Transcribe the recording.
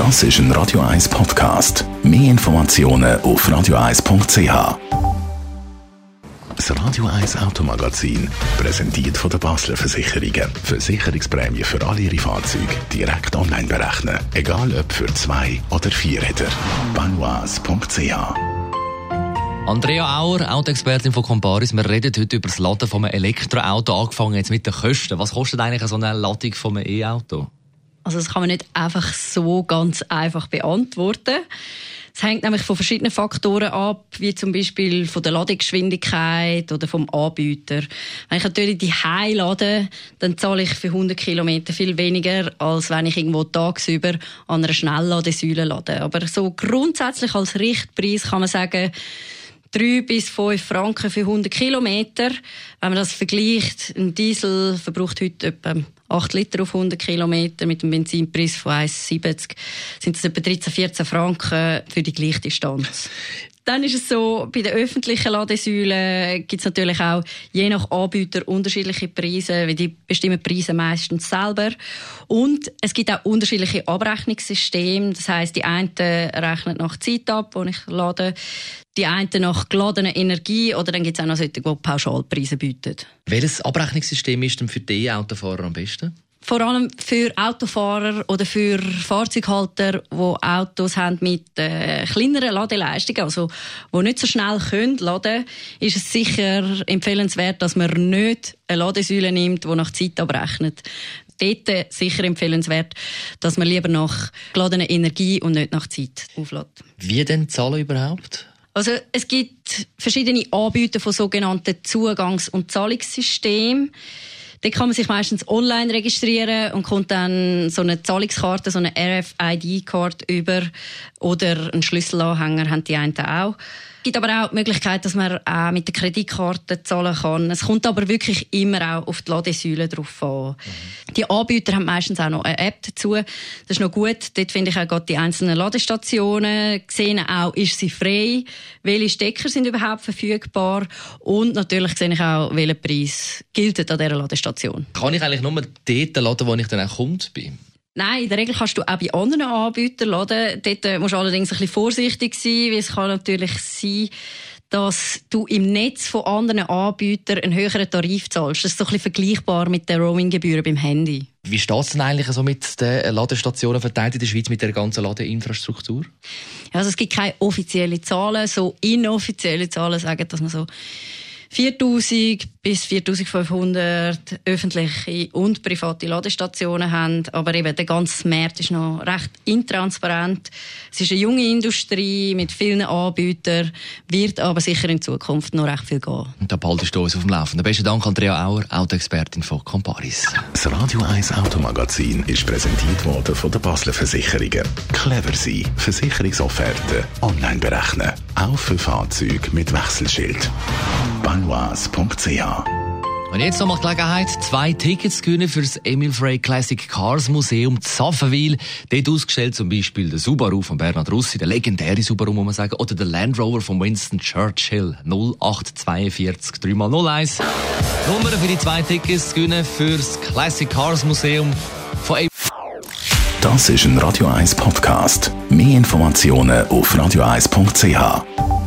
Das ist ein Radio 1 Podcast. Mehr Informationen auf radio1.ch. Das Radio 1 Automagazin, präsentiert von der Basler Versicherungen. Versicherungsprämie für alle Ihre Fahrzeuge direkt online berechnen. Egal ob für zwei oder vier Räder. Banois.ch Andrea Auer, Autoexpertin von Comparis. Wir reden heute über das Laden von einem Elektroauto, angefangen jetzt mit den Kosten. Was kostet eigentlich so eine Ladung von einem E-Auto? Also das kann man nicht einfach so ganz einfach beantworten. Es hängt nämlich von verschiedenen Faktoren ab, wie zum Beispiel von der Ladegeschwindigkeit oder vom Anbieter. Wenn ich natürlich die High lade, dann zahle ich für 100 Kilometer viel weniger, als wenn ich irgendwo tagsüber an einer Schnellladesäule lade. Aber so grundsätzlich als Richtpreis kann man sagen, 3 bis 5 Franken für 100 Kilometer. Wenn man das vergleicht, ein Diesel verbraucht heute etwa 8 Liter auf 100 Kilometer mit einem Benzinpreis von 1,70 sind das etwa 13, 14 Franken für die gleiche Distanz. Dann ist es so, bei den öffentlichen Ladesäulen gibt es natürlich auch je nach Anbieter unterschiedliche Preise, weil die bestimmen Preise meistens selber. Und es gibt auch unterschiedliche Abrechnungssysteme. Das heißt, die einen rechnen nach Zeit ab, wo ich lade, die einen nach geladener Energie oder dann gibt es auch noch solche, die Pauschalpreise bieten. Welches Abrechnungssystem ist denn für die E-Autofahrer am besten? Vor allem für Autofahrer oder für Fahrzeughalter, die Autos haben mit äh, kleineren Ladeleistungen, also die nicht so schnell können laden, ist es sicher empfehlenswert, dass man nicht eine Ladesäule nimmt, die nach Zeit abrechnet. Dort sicher empfehlenswert, dass man lieber nach geladener Energie und nicht nach Zeit auflädt. Wie denn zahlen überhaupt? Also es gibt verschiedene Anbieter von sogenannten Zugangs- und Zahlungssystemen. Da kann man sich meistens online registrieren und kommt dann so eine Zahlungskarte, so eine RFID-Card über oder einen Schlüsselanhänger haben die einen auch. Es gibt aber auch die Möglichkeit, dass man auch mit der Kreditkarte zahlen kann. Es kommt aber wirklich immer auch auf die Ladesäule drauf an. Mhm. Die Anbieter haben meistens auch noch eine App dazu. Das ist noch gut. Dort finde ich auch gerade die einzelnen Ladestationen. Sehen auch, ist sie frei? Welche Stecker sind überhaupt verfügbar? Und natürlich sehe ich auch, welcher Preis gilt an dieser Ladestation. Kann ich eigentlich nur dort laden, wo ich dann auch Kunde bin? Nein, in der Regel kannst du auch bei anderen Anbietern laden. Dort äh, musst du allerdings ein bisschen vorsichtig sein, weil es kann natürlich sein, dass du im Netz von anderen Anbietern einen höheren Tarif zahlst. Das ist so ein bisschen vergleichbar mit den Roaminggebühren beim Handy. Wie steht es denn eigentlich so mit den Ladestationen verteilt in der Schweiz mit der ganzen Ladeinfrastruktur? Ja, also es gibt keine offiziellen Zahlen. So inoffizielle Zahlen sagen, dass man so 4000 bis 4500 öffentliche und private Ladestationen haben. Aber eben der ganze Markt ist noch recht intransparent. Es ist eine junge Industrie mit vielen Anbietern, wird aber sicher in Zukunft noch recht viel gehen. Und da behaltest du uns auf dem Laufenden. Besten Dank, Andrea Auer, Autoexpertin von Comparis. Das Radio 1 Automagazin ist präsentiert worden von der Basler Versicherungen. Clever sein. Versicherungsofferte online berechnen. Auch für Fahrzeuge mit Wechselschild banoise.ch. Und jetzt noch mal die Gelegenheit, zwei Tickets zu gewinnen für das Emil Frey Classic Cars Museum Zaffenwil. Dort ausgestellt zum Beispiel der Subaru von Bernhard Russi, der legendäre Subaru, muss man sagen, oder der Land Rover von Winston Churchill 0842 3x01. Nummer für die zwei Tickets zu gewinnen für das Classic Cars Museum von Emil Das ist ein Radio 1 Podcast. Mehr Informationen auf radio1.ch.